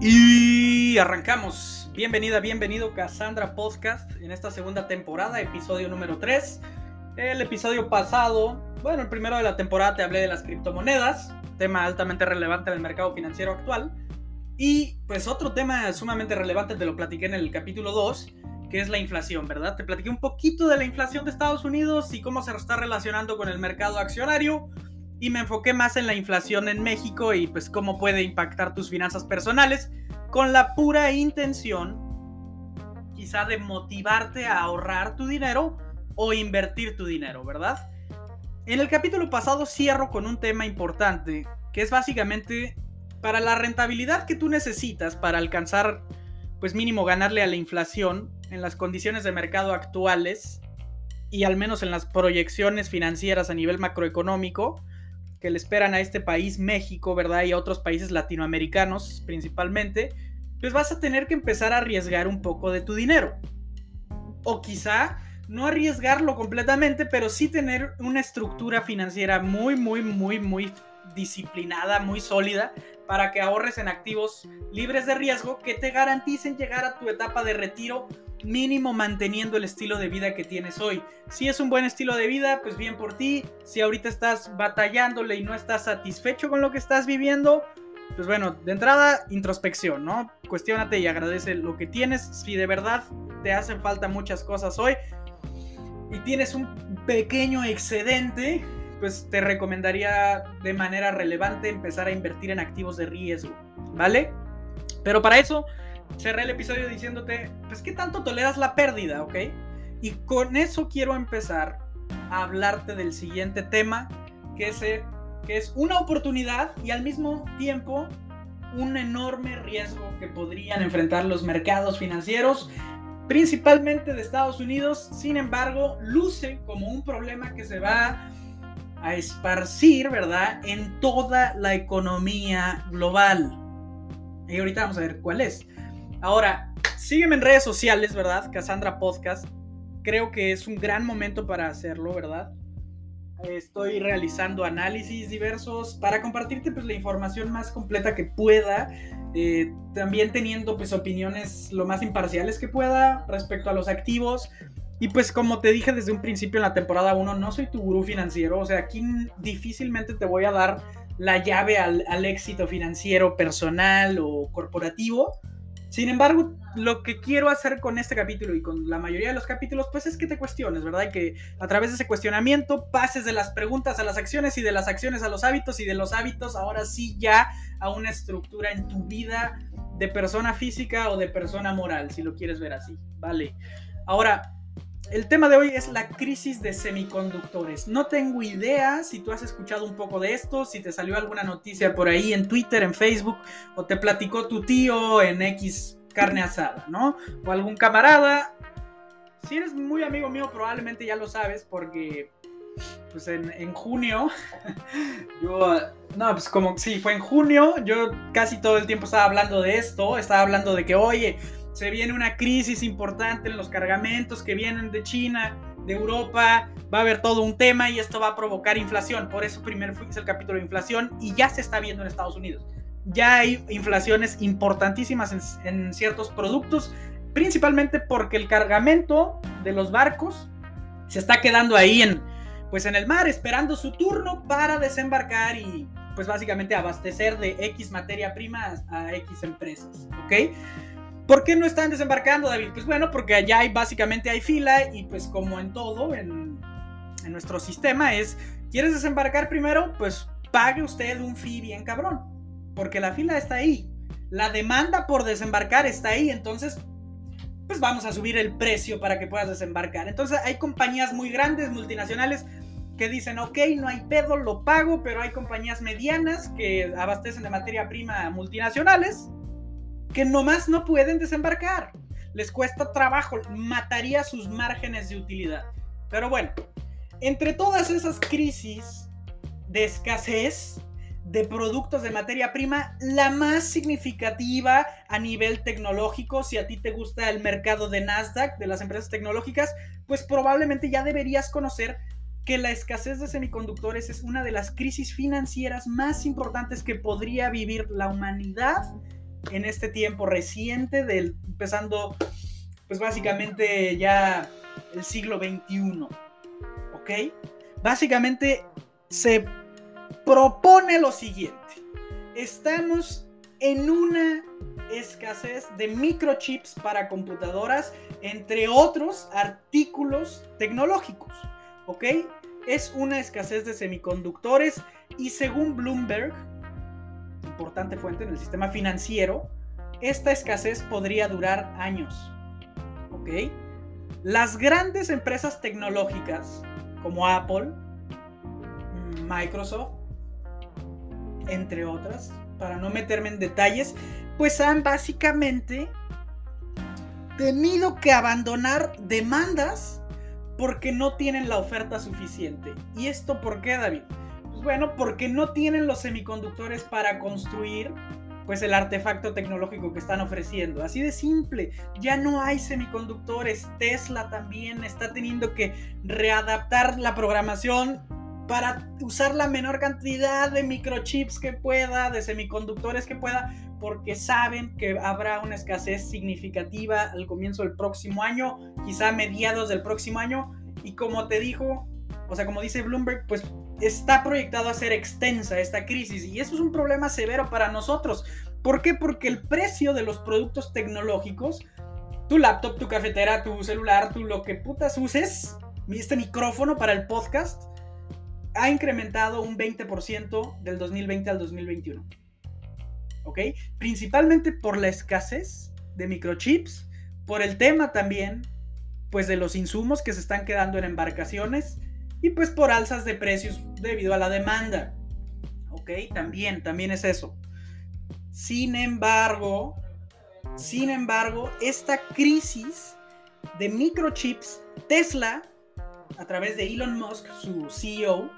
Y arrancamos. Bienvenida, bienvenido Cassandra Podcast en esta segunda temporada, episodio número 3. El episodio pasado, bueno, el primero de la temporada te hablé de las criptomonedas, tema altamente relevante en el mercado financiero actual. Y pues otro tema sumamente relevante te lo platiqué en el capítulo 2, que es la inflación, ¿verdad? Te platiqué un poquito de la inflación de Estados Unidos y cómo se está relacionando con el mercado accionario y me enfoqué más en la inflación en México y pues cómo puede impactar tus finanzas personales con la pura intención quizá de motivarte a ahorrar tu dinero o invertir tu dinero, ¿verdad? En el capítulo pasado cierro con un tema importante que es básicamente para la rentabilidad que tú necesitas para alcanzar pues mínimo ganarle a la inflación en las condiciones de mercado actuales y al menos en las proyecciones financieras a nivel macroeconómico, que le esperan a este país, México, ¿verdad? Y a otros países latinoamericanos principalmente, pues vas a tener que empezar a arriesgar un poco de tu dinero. O quizá no arriesgarlo completamente, pero sí tener una estructura financiera muy, muy, muy, muy disciplinada, muy sólida, para que ahorres en activos libres de riesgo que te garanticen llegar a tu etapa de retiro mínimo manteniendo el estilo de vida que tienes hoy. Si es un buen estilo de vida, pues bien por ti. Si ahorita estás batallándole y no estás satisfecho con lo que estás viviendo, pues bueno, de entrada, introspección, ¿no? Cuestiónate y agradece lo que tienes. Si de verdad te hacen falta muchas cosas hoy y tienes un pequeño excedente, pues te recomendaría de manera relevante empezar a invertir en activos de riesgo, ¿vale? Pero para eso cerré el episodio diciéndote, pues, ¿qué tanto toleras la pérdida, ok? Y con eso quiero empezar a hablarte del siguiente tema, que es, eh, que es una oportunidad y al mismo tiempo un enorme riesgo que podrían enfrentar los mercados financieros, principalmente de Estados Unidos. Sin embargo, luce como un problema que se va a esparcir, ¿verdad?, en toda la economía global. Y ahorita vamos a ver cuál es. Ahora, sígueme en redes sociales, ¿verdad? Cassandra Podcast. Creo que es un gran momento para hacerlo, ¿verdad? Estoy realizando análisis diversos para compartirte pues, la información más completa que pueda. Eh, también teniendo pues opiniones lo más imparciales que pueda respecto a los activos. Y pues como te dije desde un principio en la temporada 1, no soy tu gurú financiero. O sea, aquí difícilmente te voy a dar la llave al, al éxito financiero personal o corporativo sin embargo, lo que quiero hacer con este capítulo y con la mayoría de los capítulos, pues es que te cuestiones, ¿verdad? Y que a través de ese cuestionamiento pases de las preguntas a las acciones y de las acciones a los hábitos y de los hábitos ahora sí ya a una estructura en tu vida de persona física o de persona moral, si lo quieres ver así, ¿vale? Ahora, el tema de hoy es la crisis de semiconductores. No tengo idea si tú has escuchado un poco de esto, si te salió alguna noticia por ahí en Twitter, en Facebook, o te platicó tu tío en X carne asada, ¿no? O algún camarada. Si eres muy amigo mío, probablemente ya lo sabes, porque pues en, en junio, yo, no, pues como, sí, fue en junio, yo casi todo el tiempo estaba hablando de esto, estaba hablando de que, oye, se viene una crisis importante en los cargamentos que vienen de China, de Europa, va a haber todo un tema y esto va a provocar inflación. Por eso primero hice el capítulo de inflación y ya se está viendo en Estados Unidos. Ya hay inflaciones importantísimas en, ciertos productos, principalmente porque el cargamento de los barcos se está quedando ahí en, pues en el mar, esperando su turno para desembarcar y pues básicamente abastecer de X materia prima a X empresas, ¿ok? ¿Por qué no están desembarcando, David? Pues bueno, porque allá básicamente hay fila y pues como en todo, en, nuestro sistema es, ¿quieres desembarcar primero? Pues pague usted un fee bien cabrón, porque la fila está ahí. La demanda por desembarcar está ahí, entonces pues vamos a subir el precio para que puedas desembarcar. Entonces hay compañías muy grandes, multinacionales, que dicen, ok, no hay pedo, lo pago, pero hay compañías medianas que abastecen de materia prima multinacionales que nomás no pueden desembarcar. Les cuesta trabajo, mataría sus márgenes de utilidad. Pero bueno, entre todas esas crisis de escasez de productos de materia prima, la más significativa a nivel tecnológico, si a ti te gusta el mercado de Nasdaq, de las empresas tecnológicas, pues probablemente ya deberías conocer que la escasez de semiconductores es una de las crisis financieras más importantes que podría vivir la humanidad en este tiempo reciente, del, empezando pues básicamente ya el siglo XXI. ¿Ok? Básicamente se propone lo siguiente. Estamos en una escasez de microchips para computadoras, entre otros artículos tecnológicos. ¿Ok? Es una escasez de semiconductores y según Bloomberg, importante fuente en el sistema financiero, esta escasez podría durar años. ¿Ok? Las grandes empresas tecnológicas como Apple, Microsoft, entre otras, para no meterme en detalles, pues han básicamente tenido que abandonar demandas porque no tienen la oferta suficiente. ¿Y esto por qué, David? Bueno, porque no tienen los semiconductores para construir pues el artefacto tecnológico que están ofreciendo. Así de simple, ya no hay semiconductores. Tesla también está teniendo que readaptar la programación para usar la menor cantidad de microchips que pueda, de semiconductores que pueda, porque saben que habrá una escasez significativa al comienzo del próximo año, quizá a mediados del próximo año, y como te dijo, o sea, como dice Bloomberg, pues está proyectado a ser extensa esta crisis, y eso es un problema severo para nosotros. ¿Por qué? Porque el precio de los productos tecnológicos, tu laptop, tu cafetera, tu celular, tu lo que putas uses, este micrófono para el podcast, ha incrementado un 20% del 2020 al 2021. ¿Ok? Principalmente por la escasez de microchips, por el tema también, pues de los insumos que se están quedando en embarcaciones y pues por alzas de precios debido a la demanda. ¿Ok? También, también es eso. Sin embargo, sin embargo, esta crisis de microchips, Tesla, a través de Elon Musk, su CEO,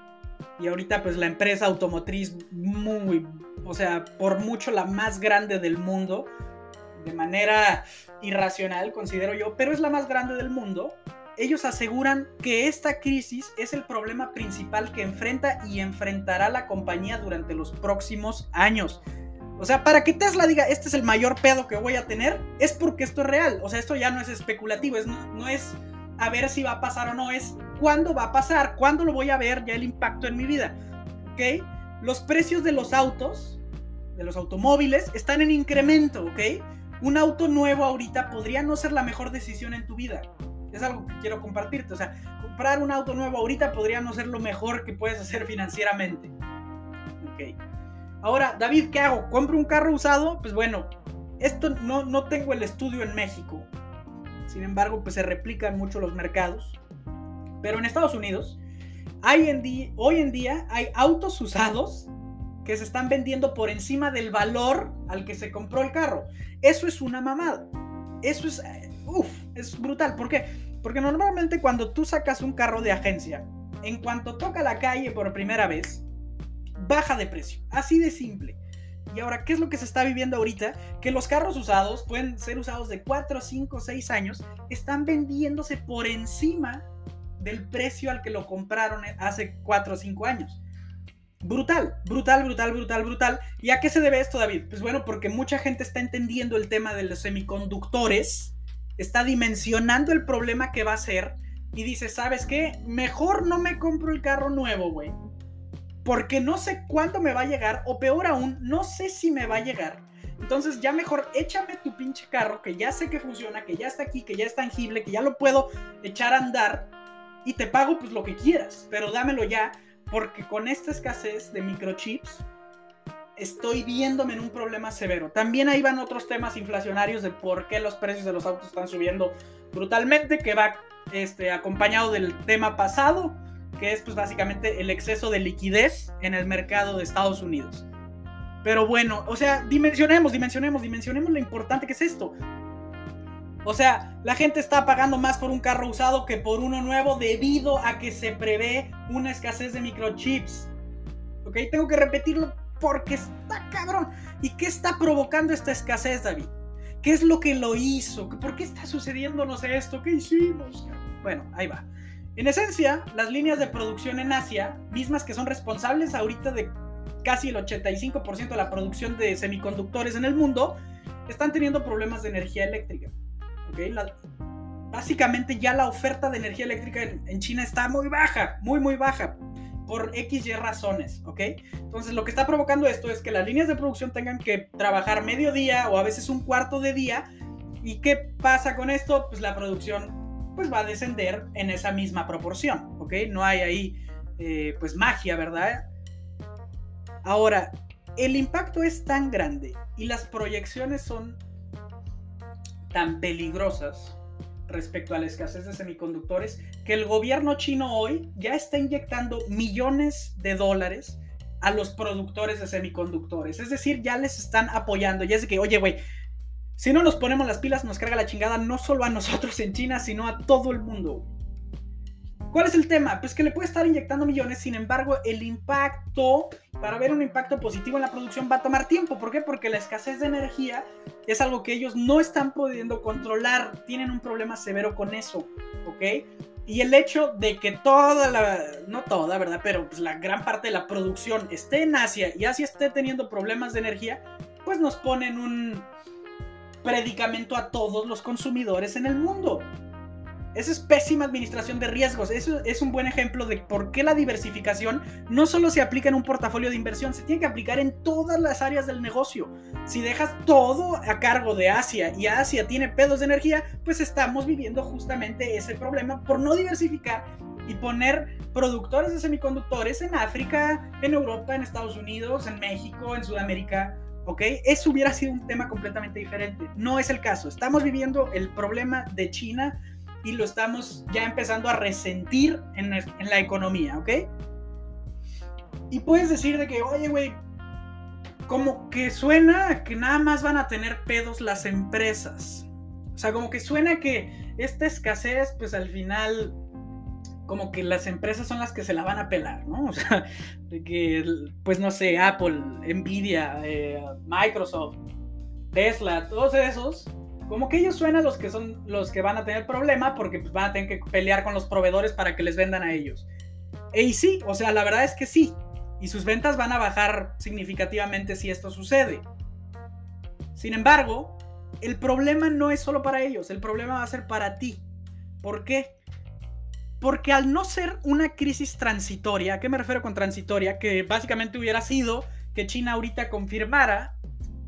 y ahorita pues la empresa automotriz muy, o sea, por mucho la más grande del mundo, de manera irracional, considero yo, pero es la más grande del mundo. Ellos aseguran que esta crisis es el problema principal que enfrenta y enfrentará la compañía durante los próximos años. O sea, para que Tesla diga, este es el mayor pedo que voy a tener, es porque esto es real. O sea, esto ya no es especulativo, es, no es a ver si va a pasar o no, es cuándo va a pasar, cuándo lo voy a ver ya el impacto en mi vida. ¿Ok? Los precios de los autos, de los automóviles, están en incremento, ¿ok? Un auto nuevo ahorita podría no ser la mejor decisión en tu vida. Es algo que quiero compartirte. O sea, comprar un auto nuevo ahorita podría no ser lo mejor que puedes hacer financieramente. Ok. Ahora, David, ¿qué hago? ¿Compro un carro usado? Pues bueno, esto no, no tengo el estudio en México. Sin embargo, pues se replican mucho los mercados. Pero en Estados Unidos, hoy en día hay autos usados que se están vendiendo por encima del valor al que se compró el carro. Eso es una mamada. Eso es, uff, es brutal. ¿Por qué? Porque normalmente cuando tú sacas un carro de agencia, en cuanto toca la calle por primera vez, baja de precio. Así de simple. Y ahora, ¿qué es lo que se está viviendo ahorita? Que los carros usados pueden ser usados de 4, 5, 6 años, están vendiéndose por encima del precio al que lo compraron hace 4 o 5 años. Brutal, brutal, brutal, brutal, brutal. ¿Y a qué se debe esto, David? Pues bueno, porque mucha gente está entendiendo el tema de los semiconductores, está dimensionando el problema que va a ser y dice, ¿sabes qué? Mejor no me compro el carro nuevo, güey. Porque no sé cuándo me va a llegar, o peor aún, no sé si me va a llegar. Entonces ya mejor échame tu pinche carro, que ya sé que funciona, que ya está aquí, que ya es tangible, que ya lo puedo echar a andar y te pago pues lo que quieras, pero dámelo ya, porque con esta escasez de microchips estoy viéndome en un problema severo. También ahí van otros temas inflacionarios de por qué los precios de los autos están subiendo brutalmente, que va este, acompañado del tema pasado, que es pues básicamente el exceso de liquidez en el mercado de Estados Unidos. Pero bueno, o sea, dimensionemos, dimensionemos, dimensionemos lo importante que es esto. O sea, la gente está pagando más por un carro usado que por uno nuevo debido a que se prevé una escasez de microchips. ¿Ok? Tengo que repetirlo porque está cabrón. ¿Y qué está provocando esta escasez, David? ¿Qué es lo que lo hizo? ¿Por qué está sucediéndonos esto? ¿Qué hicimos? Bueno, ahí va. En esencia, las líneas de producción en Asia, mismas que son responsables ahorita de casi el 85% de la producción de semiconductores en el mundo, están teniendo problemas de energía eléctrica. ¿okay? básicamente ya la oferta de energía eléctrica en, China está muy baja, muy, muy baja, por X y razones, ¿ok? Entonces lo que está provocando esto es que las líneas de producción tengan que trabajar medio día o a veces un cuarto de día. ¿Y qué pasa con esto? Pues la producción pues va a descender en esa misma proporción, ¿ok? No hay ahí eh, pues magia, ¿verdad? Ahora, el impacto es tan grande y las proyecciones son tan peligrosas respecto a la escasez de semiconductores que el gobierno chino hoy ya está inyectando millones de dólares a los productores de semiconductores. Es decir, ya les están apoyando. Ya es de que, oye, güey, si no nos ponemos las pilas, nos carga la chingada no solo a nosotros en China, sino a todo el mundo. ¿Cuál es el tema? Pues que le puede estar inyectando millones, sin embargo, el impacto, para ver un impacto positivo en la producción va a tomar tiempo. ¿Por qué? Porque la escasez de energía es algo que ellos no están pudiendo controlar, tienen un problema severo con eso, ¿ok? Y el hecho de que toda la, no toda, ¿verdad? Pero pues la gran parte de la producción esté en Asia y Asia esté teniendo problemas de energía, pues nos ponen un predicamento a todos los consumidores en el mundo. Esa es pésima administración de riesgos. Eso es un buen ejemplo de por qué la diversificación no solo se aplica en un portafolio de inversión, se tiene que aplicar en todas las áreas del negocio. Si dejas todo a cargo de Asia y Asia tiene pedos de energía, pues estamos viviendo justamente ese problema por no diversificar y poner productores de semiconductores en África, en Europa, en Estados Unidos, en México, en Sudamérica. ¿Ok? Eso hubiera sido un tema completamente diferente. No es el caso. Estamos viviendo el problema de China y lo estamos ya empezando a resentir en, la economía, ¿ok? Y puedes decir de que, oye, güey, como que suena que nada más van a tener pedos las empresas. O sea, como que suena que esta escasez, pues al final, como que las empresas son las que se la van a pelar, ¿no? O sea, de que, pues no sé, Apple, Nvidia, eh, Microsoft, Tesla, todos esos, como que ellos suenan los que son los que van a tener problema porque pues, van a tener que pelear con los proveedores para que les vendan a ellos. Y sí, o sea, la verdad es que sí. Y sus ventas van a bajar significativamente si esto sucede. Sin embargo, el problema no es solo para ellos, el problema va a ser para ti. ¿Por qué? Porque al no ser una crisis transitoria, ¿a qué me refiero con transitoria? Que básicamente hubiera sido que China ahorita confirmara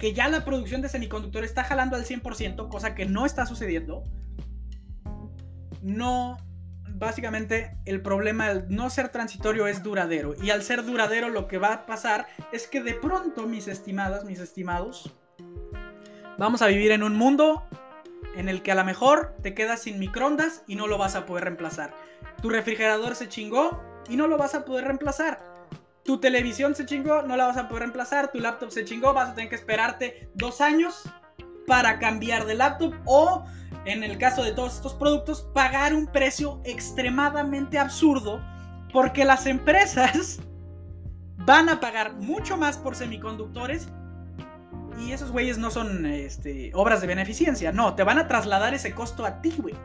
que ya la producción de semiconductores está jalando al 100%, cosa que no está sucediendo, no, básicamente el problema al no ser transitorio es duradero. Y al ser duradero lo que va a pasar es que de pronto, mis estimadas, mis estimados, vamos a vivir en un mundo en el que a lo mejor te quedas sin microondas y no lo vas a poder reemplazar. Tu refrigerador se chingó y no lo vas a poder reemplazar tu televisión se chingó, no la vas a poder reemplazar, tu laptop se chingó, vas a tener que esperarte dos años para cambiar de laptop o, en el caso de todos estos productos, pagar un precio extremadamente absurdo porque las empresas van a pagar mucho más por semiconductores y esos güeyes no son este, obras de beneficencia, no, te van a trasladar ese costo a ti, güey.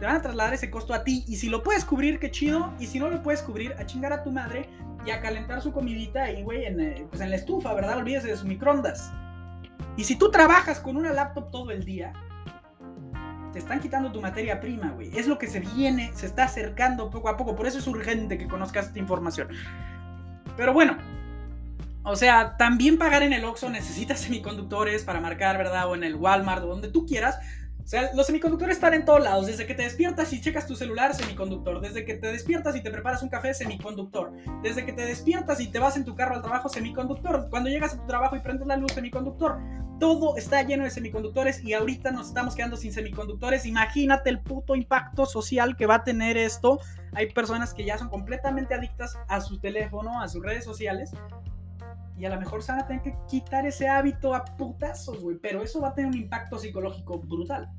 Te van a trasladar ese costo a ti. Y si lo puedes cubrir, qué chido, y si no lo puedes cubrir, a chingar a tu madre y a calentar su comidita ahí, güey, en, eh, pues en la estufa, ¿verdad? Olvídese de sus microondas. Y si tú trabajas con una laptop todo el día, te están quitando tu materia prima, güey. Es lo que se viene, se está acercando poco a poco. Por eso es urgente que conozcas esta información. Pero bueno, o sea, también pagar en el Oxxo necesitas semiconductores para marcar, ¿verdad? O en el Walmart o donde tú quieras. O sea, los semiconductores están en todos lados. Desde que te despiertas y checas tu celular, semiconductor. Desde que te despiertas y te preparas un café, semiconductor. Desde que te despiertas y te vas en tu carro al trabajo, semiconductor. Cuando llegas a tu trabajo y prendes la luz, semiconductor. Todo está lleno de semiconductores y ahorita nos estamos quedando sin semiconductores. Imagínate el puto impacto social que va a tener esto. Hay personas que ya son completamente adictas a su teléfono, a sus redes sociales y a lo mejor se van tener que quitar ese hábito a putazos, güey. Pero eso va a tener un impacto psicológico brutal.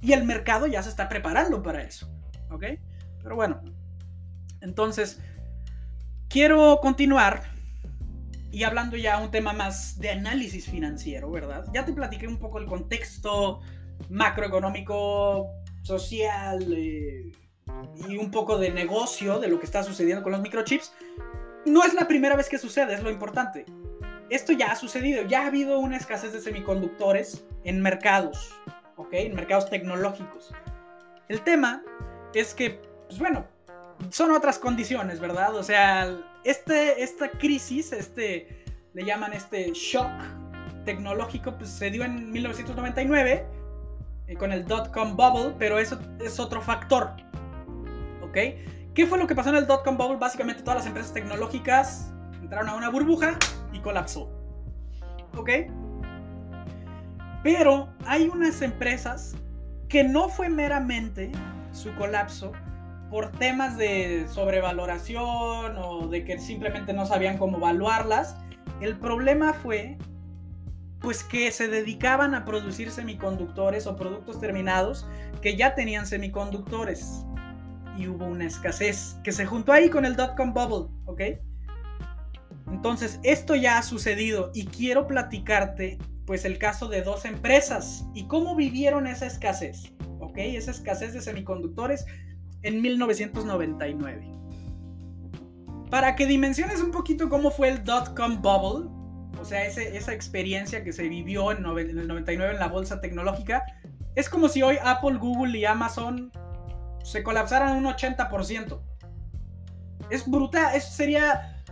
Y el mercado ya se está preparando para eso. ¿Ok? Pero bueno. Entonces, quiero continuar. Y hablando ya un tema más de análisis financiero, ¿verdad? Ya te platiqué un poco el contexto macroeconómico, social eh, y un poco de negocio de lo que está sucediendo con los microchips. No es la primera vez que sucede, es lo importante. Esto ya ha sucedido, ya ha habido una escasez de semiconductores en mercados, ¿ok? En mercados tecnológicos. El tema es que, pues bueno, son otras condiciones, ¿verdad? O sea, este, esta crisis, este, le llaman este shock tecnológico, pues se dio en 1999 eh, con el dot-com bubble, pero eso es otro factor, ¿ok? ¿Qué fue lo que pasó en el dot-com bubble? Básicamente todas las empresas tecnológicas entraron a una burbuja y colapsó, ¿ok? Pero hay unas empresas que no fue meramente su colapso, por temas de sobrevaloración o de que simplemente no sabían cómo evaluarlas. El problema fue pues que se dedicaban a producir semiconductores o productos terminados que ya tenían semiconductores y hubo una escasez que se juntó ahí con el dot-com bubble, ¿ok? Entonces, esto ya ha sucedido y quiero platicarte pues el caso de dos empresas y cómo vivieron esa escasez, ¿ok? Esa escasez de semiconductores en 1999. Para que dimensiones un poquito cómo fue el dot-com bubble, o sea, esa experiencia que se vivió en, el 99 en la bolsa tecnológica, es como si hoy Apple, Google y Amazon se colapsaran un 80%. Es brutal, eso sería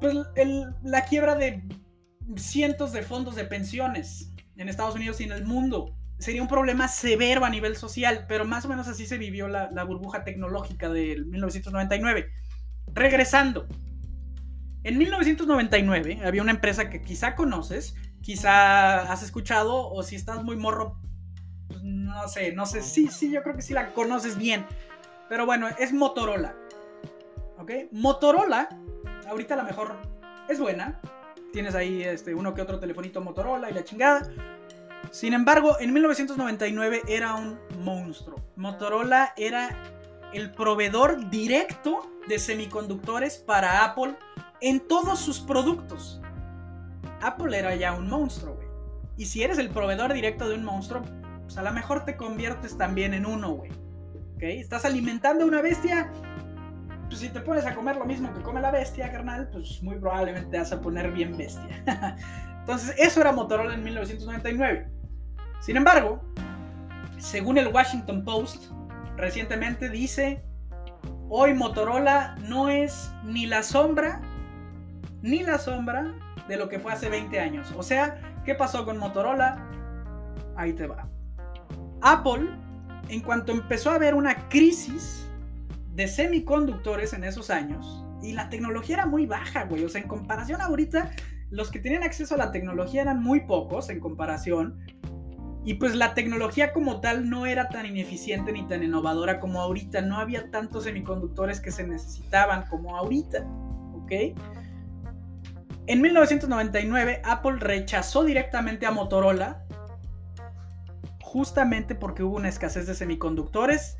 pues, la quiebra de cientos de fondos de pensiones en Estados Unidos y en el mundo sería un problema severo a nivel social, pero más o menos así se vivió la, burbuja tecnológica del 1999. Regresando, en 1999 había una empresa que quizá conoces, quizá has escuchado, o si estás muy morro, no sé, no sé, sí, sí, yo creo que sí la conoces bien. Pero bueno, es Motorola. ¿Ok? Motorola, ahorita la mejor es buena. Tienes ahí este, uno que otro telefonito Motorola y la chingada. Sin embargo, en 1999 era un monstruo. Motorola era el proveedor directo de semiconductores para Apple en todos sus productos. Apple era ya un monstruo, güey. Y si eres el proveedor directo de un monstruo, pues a lo mejor te conviertes también en uno, güey. ¿Ok? Estás alimentando a una bestia. Pues si te pones a comer lo mismo que come la bestia, carnal, pues muy probablemente te vas a poner bien bestia. Entonces, eso era Motorola en 1999. Sin embargo, según el Washington Post, recientemente dice, hoy Motorola no es ni la sombra, ni la sombra de lo que fue hace 20 años. O sea, ¿qué pasó con Motorola? Ahí te va. Apple, en cuanto empezó a haber una crisis de semiconductores en esos años, y la tecnología era muy baja, güey. O sea, en comparación ahorita, los que tenían acceso a la tecnología eran muy pocos en comparación. Y pues la tecnología como tal no era tan ineficiente ni tan innovadora como ahorita. No había tantos semiconductores que se necesitaban como ahorita. ¿Ok? En 1999 Apple rechazó directamente a Motorola justamente porque hubo una escasez de semiconductores.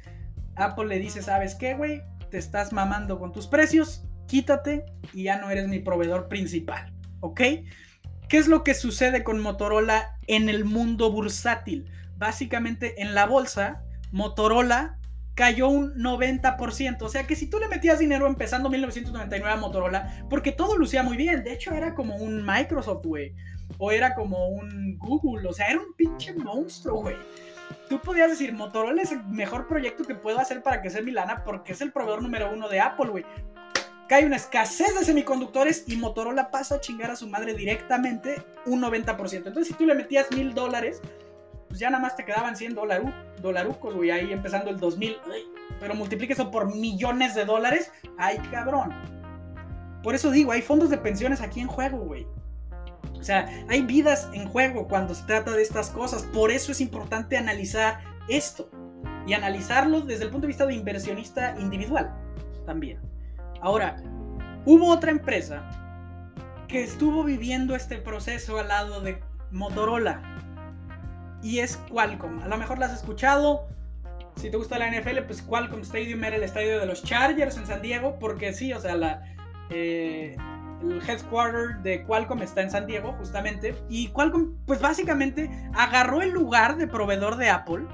Apple le dice, ¿sabes qué, güey? Te estás mamando con tus precios, quítate y ya no eres mi proveedor principal. ¿Ok? ¿Qué es lo que sucede con Motorola en el mundo bursátil? Básicamente en la bolsa, Motorola cayó un 90%. O sea que si tú le metías dinero empezando 1999 a Motorola, porque todo lucía muy bien, de hecho era como un Microsoft, güey, o era como un Google, o sea, era un pinche monstruo, güey. Tú podías decir, Motorola es el mejor proyecto que puedo hacer para sea mi lana porque es el proveedor número uno de Apple, güey cae una escasez de semiconductores y Motorola pasa a chingar a su madre directamente un 90%. Entonces, si tú le metías mil dólares, pues ya nada más te quedaban 100 dólares, dolarucos, güey, ahí empezando el 2000. Pero multiplique eso por millones de dólares, ay cabrón. Por eso digo, hay fondos de pensiones aquí en juego, güey. O sea, hay vidas en juego cuando se trata de estas cosas. Por eso es importante analizar esto. Y analizarlo desde el punto de vista de inversionista individual también. Ahora, hubo otra empresa que estuvo viviendo este proceso al lado de Motorola y es Qualcomm. A lo mejor la has escuchado. Si te gusta la NFL, pues Qualcomm Stadium era el estadio de los Chargers en San Diego, porque sí, o sea, la, eh, el headquarter de Qualcomm está en San Diego, justamente. Y Qualcomm, pues básicamente agarró el lugar de proveedor de Apple,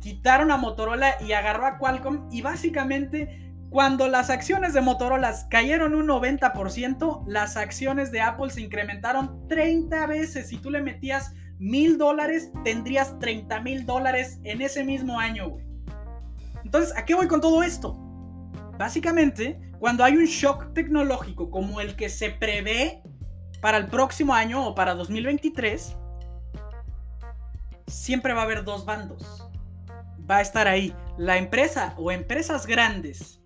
quitaron a Motorola y agarró a Qualcomm y básicamente Cuando las acciones de Motorola cayeron un 90%, las acciones de Apple se incrementaron 30 veces. Si tú le metías mil dólares, tendrías 30 mil dólares en ese mismo año, güey. Entonces, ¿a qué voy con todo esto? Básicamente, cuando hay un shock tecnológico como el que se prevé para el próximo año o para 2023, siempre va a haber dos bandos. Va a estar ahí la empresa o empresas grandes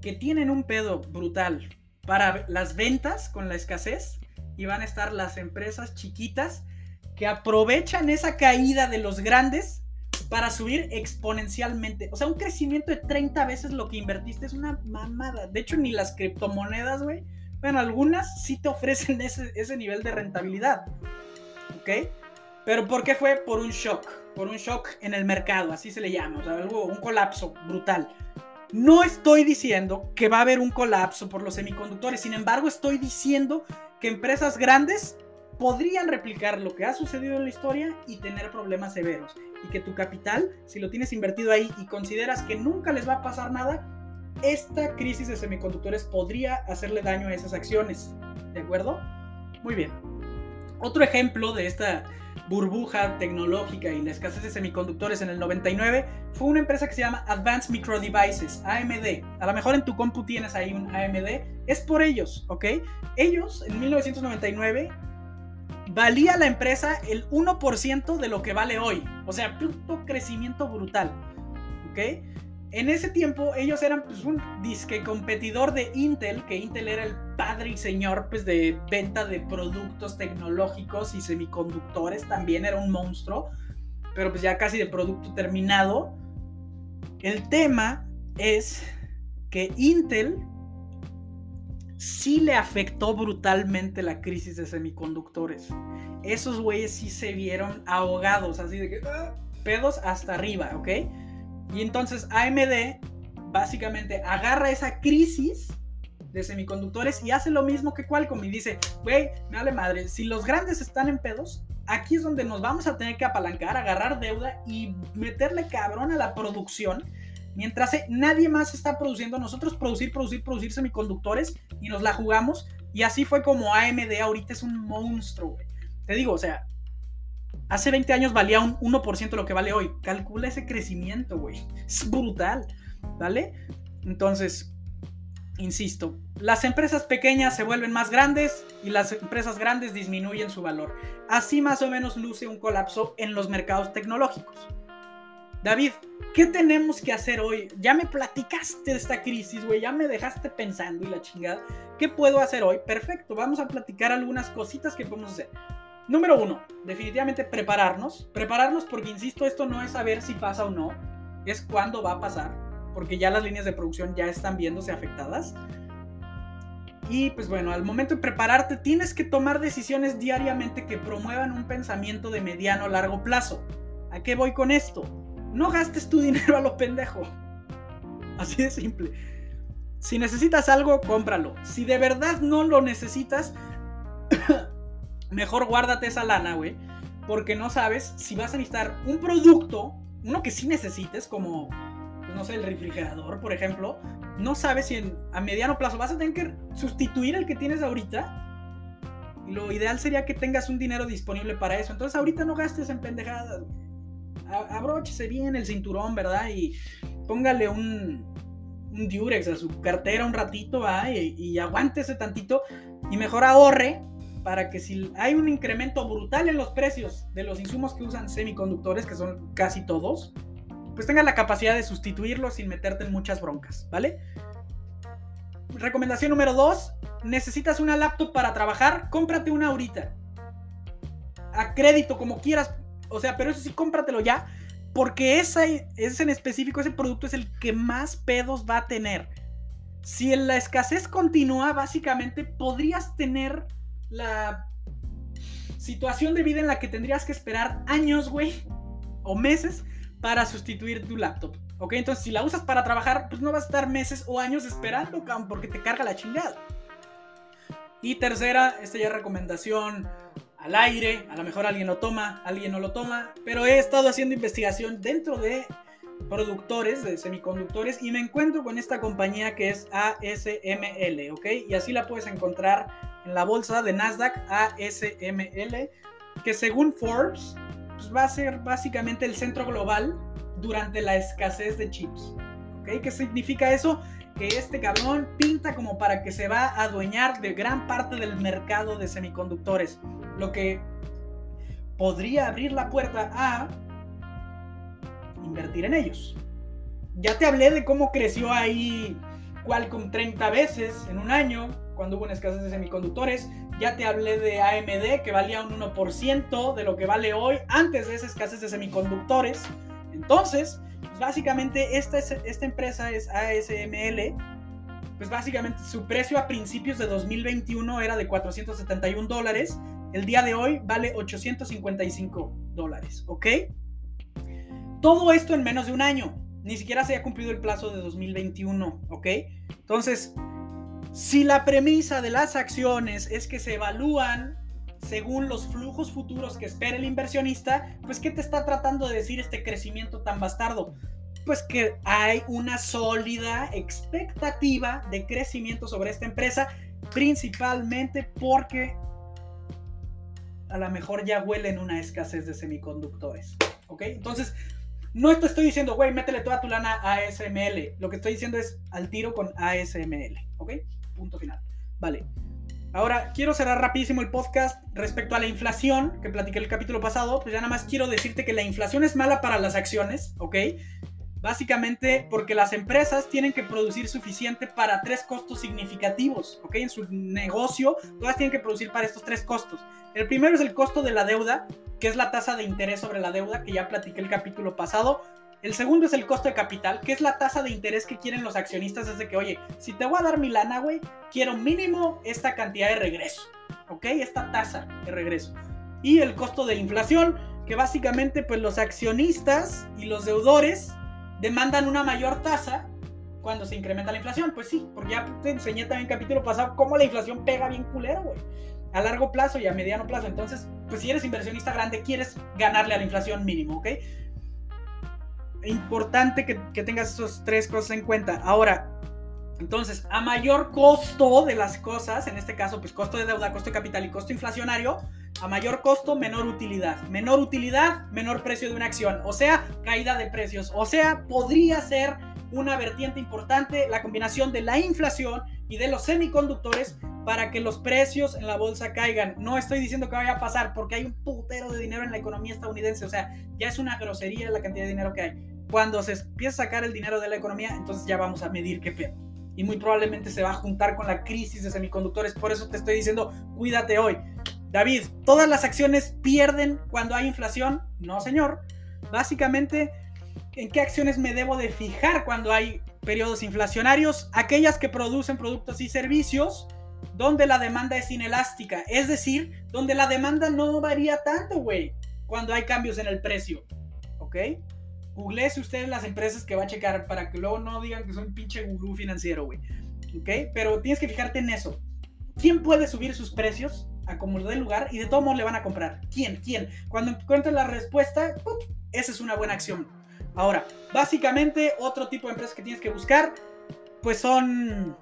que tienen un pedo brutal para las ventas con la escasez y van a estar las empresas chiquitas que aprovechan esa caída de los grandes para subir exponencialmente. O sea, un crecimiento de 30 veces lo que invertiste es una mamada. De hecho, ni las criptomonedas, güey. Bueno, algunas sí te ofrecen ese, nivel de rentabilidad. ¿Ok? Pero ¿por qué fue? Por un shock. Por un shock en el mercado, así se le llama. O sea, un colapso brutal. No estoy diciendo que va a haber un colapso por los semiconductores. Sin embargo, estoy diciendo que empresas grandes podrían replicar lo que ha sucedido en la historia y tener problemas severos. Y que tu capital, si lo tienes invertido ahí y consideras que nunca les va a pasar nada, esta crisis de semiconductores podría hacerle daño a esas acciones. ¿De acuerdo? Muy bien. Otro ejemplo de esta burbuja tecnológica y la escasez de semiconductores en el 99 fue una empresa que se llama Advanced Micro Devices, AMD. A lo mejor en tu compu tienes ahí un AMD. Es por ellos, ¿ok? Ellos en 1999 valía la empresa el 1% de lo que vale hoy. O sea, puto crecimiento brutal. ¿Ok? En ese tiempo ellos eran pues, un disque competidor de Intel, que Intel era el padre y señor pues, de venta de productos tecnológicos y semiconductores, también era un monstruo, pero pues ya casi de producto terminado. El tema es que Intel sí le afectó brutalmente la crisis de semiconductores. Esos güeyes sí se vieron ahogados, así de que ah, pedos hasta arriba, ¿ok? Y entonces AMD básicamente agarra esa crisis de semiconductores y hace lo mismo que Qualcomm y dice, güey, me vale madre, si los grandes están en pedos, aquí es donde nos vamos a tener que apalancar, agarrar deuda y meterle cabrón a la producción Mientras nadie más está produciendo, nosotros producir, producir, producir semiconductores y nos la jugamos. Y así fue como AMD ahorita es un monstruo, güey. Te digo, o sea, hace 20 años valía un 1% de lo que vale hoy. Calcula ese crecimiento, güey. Es brutal, ¿vale? Entonces, insisto, las empresas pequeñas se vuelven más grandes y las empresas grandes disminuyen su valor. Así más o menos luce un colapso en los mercados tecnológicos. David, ¿qué tenemos que hacer hoy? Ya me platicaste de esta crisis, güey, ya me dejaste pensando y la chingada. ¿Qué puedo hacer hoy? Perfecto, vamos a platicar algunas cositas que podemos hacer. Número uno, definitivamente prepararnos. Prepararnos porque, insisto, esto no es saber si pasa o no, es cuándo va a pasar, porque ya las líneas de producción ya están viéndose afectadas. Y pues bueno, al momento de prepararte tienes que tomar decisiones diariamente que promuevan un pensamiento de mediano a largo plazo. ¿A qué voy con esto? No gastes tu dinero a lo pendejo. Así de simple. Si necesitas algo, cómpralo. Si de verdad no lo necesitas, mejor guárdate esa lana, güey. Porque no sabes si vas a necesitar un producto, uno que sí necesites, como, pues, no sé, el refrigerador, por ejemplo. No sabes si a mediano plazo vas a tener que sustituir el que tienes ahorita. Lo ideal sería que tengas un dinero disponible para eso. Entonces ahorita no gastes en pendejadas, abróchese bien el cinturón, ¿verdad? Y póngale un, un Durex a su cartera un ratito, ¿va? Y, y aguántese tantito y mejor ahorre para que si hay un incremento brutal en los precios de los insumos que usan semiconductores, que son casi todos, pues tenga la capacidad de sustituirlos sin meterte en muchas broncas, ¿vale? Recomendación número 2, necesitas una laptop para trabajar, cómprate una ahorita. A crédito, como quieras, o sea, pero eso sí, cómpratelo ya. Porque ese, ese en específico, ese producto es el que más pedos va a tener. Si la escasez continúa, básicamente podrías tener la situación de vida en la que tendrías que esperar años, güey, o meses para sustituir tu laptop. ¿Ok? Entonces, si la usas para trabajar, pues no vas a estar meses o años esperando, porque te carga la chingada. Y tercera, esta ya recomendación al aire, a lo mejor alguien lo toma, alguien no lo toma, pero he estado haciendo investigación dentro de productores de semiconductores y me encuentro con esta compañía que es ASML, ¿ok? Y así la puedes encontrar en la bolsa de Nasdaq ASML, que según Forbes pues va a ser básicamente el centro global durante la escasez de chips, ¿ok? ¿Qué significa eso? Que este cabrón pinta como para que se va a adueñar de gran parte del mercado de semiconductores, lo que podría abrir la puerta a invertir en ellos. Ya te hablé de cómo creció ahí Qualcomm 30 veces en un año, cuando hubo una escasez de semiconductores. Ya te hablé de AMD, que valía un 1% de lo que vale hoy antes de esa escasez de semiconductores. Entonces, básicamente esta, esta empresa es ASML. Pues básicamente su precio a principios de 2021 era de 471 dólares. El día de hoy vale 855 dólares, ¿ok? Todo esto en menos de un año. Ni siquiera se ha cumplido el plazo de 2021, ¿ok? Entonces, si la premisa de las acciones es que se evalúan según los flujos futuros que espera el inversionista, pues ¿qué te está tratando de decir este crecimiento tan bastardo? Pues que hay una sólida expectativa de crecimiento sobre esta empresa, principalmente porque a lo mejor ya huelen una escasez de semiconductores. ¿Ok? Entonces, no estoy diciendo, güey, métele toda tu lana a ASML. Lo que estoy diciendo es al tiro con ASML. ¿Ok? Punto final. Vale. Ahora, quiero cerrar rapidísimo el podcast respecto a la inflación que platiqué el capítulo pasado. Pues ya nada más quiero decirte que la inflación es mala para las acciones, ¿ok? Básicamente porque las empresas tienen que producir suficiente para tres costos significativos, ¿ok? En su negocio, todas tienen que producir para estos tres costos. El primero es el costo de la deuda, que es la tasa de interés sobre la deuda, que ya platiqué el capítulo pasado. El segundo es el costo de capital, que es la tasa de interés que quieren los accionistas desde que, oye, si te voy a dar mi lana, güey, quiero mínimo esta cantidad de regreso, ¿ok? Esta tasa de regreso. Y el costo de inflación, que básicamente pues los accionistas y los deudores demandan una mayor tasa cuando se incrementa la inflación. Pues sí, porque ya te enseñé también en capítulo pasado cómo la inflación pega bien culero, güey. A largo plazo y a mediano plazo. Entonces, pues si eres inversionista grande, quieres ganarle a la inflación mínimo, ¿ok? Importante que, que tengas esas tres cosas en cuenta. Ahora, entonces, a mayor costo de las cosas, en este caso, pues costo de deuda, costo de capital y costo inflacionario, a mayor costo, menor utilidad. Menor utilidad, menor precio de una acción. O sea, caída de precios. O sea, podría ser una vertiente importante la combinación de la inflación y de los semiconductores para que los precios en la bolsa caigan. No estoy diciendo que vaya a pasar porque hay un putero de dinero en la economía estadounidense. O sea, ya es una grosería la cantidad de dinero que hay. Cuando se empieza a sacar el dinero de la economía, entonces ya vamos a medir qué pedo. Y muy probablemente se va a juntar con la crisis de semiconductores. Por eso te estoy diciendo, cuídate hoy. David, ¿todas las acciones pierden cuando hay inflación? No, señor. Básicamente, ¿en qué acciones me debo de fijar cuando hay periodos inflacionarios? Aquellas que producen productos y servicios donde la demanda es inelástica. Es decir, donde la demanda no varía tanto, güey, cuando hay cambios en el precio. ¿Ok? Googleese ustedes las empresas que va a checar para que luego no digan que soy un pinche gurú financiero, güey. ¿Ok? Pero tienes que fijarte en eso. ¿Quién puede subir sus precios? a como lo dé lugar y de todos modos le van a comprar. ¿Quién? ¿Quién? Cuando encuentres la respuesta, esa es una buena acción. Ahora, básicamente otro tipo de empresas que tienes que buscar, pues son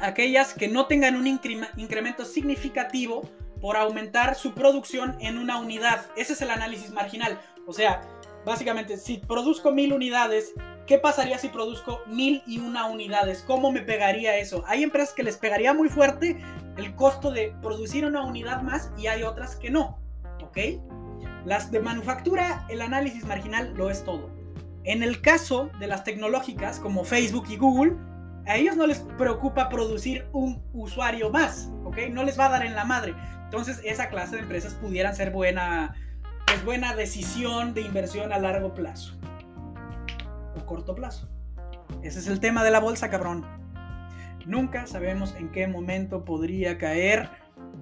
aquellas que no tengan un incremento significativo por aumentar su producción en una unidad. Ese es el análisis marginal. O sea, básicamente, si produzco mil unidades, ¿qué pasaría si produzco mil y una unidades? ¿Cómo me pegaría eso? Hay empresas que les pegaría muy fuerte el costo de producir una unidad más y hay otras que no. ¿Ok? Las de manufactura, el análisis marginal lo es todo. En el caso de las tecnológicas como Facebook y Google, a ellos no les preocupa producir un usuario más, ¿ok? No les va a dar en la madre. Entonces, esa clase de empresas pudieran ser buena, pues buena decisión de inversión a largo plazo o corto plazo. Ese es el tema de la bolsa, cabrón. Nunca sabemos en qué momento podría caer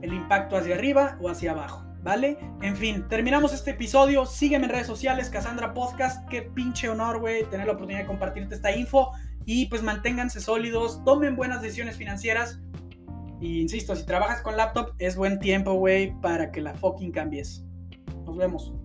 el impacto hacia arriba o hacia abajo. ¿Vale? En fin, terminamos este episodio. Sígueme en redes sociales, Cassandra Podcast. Qué pinche honor, güey, tener la oportunidad de compartirte esta info. Y pues manténganse sólidos, tomen buenas decisiones financieras. Y insisto, si trabajas con laptop, es buen tiempo, güey, para que la fucking cambies. Nos vemos.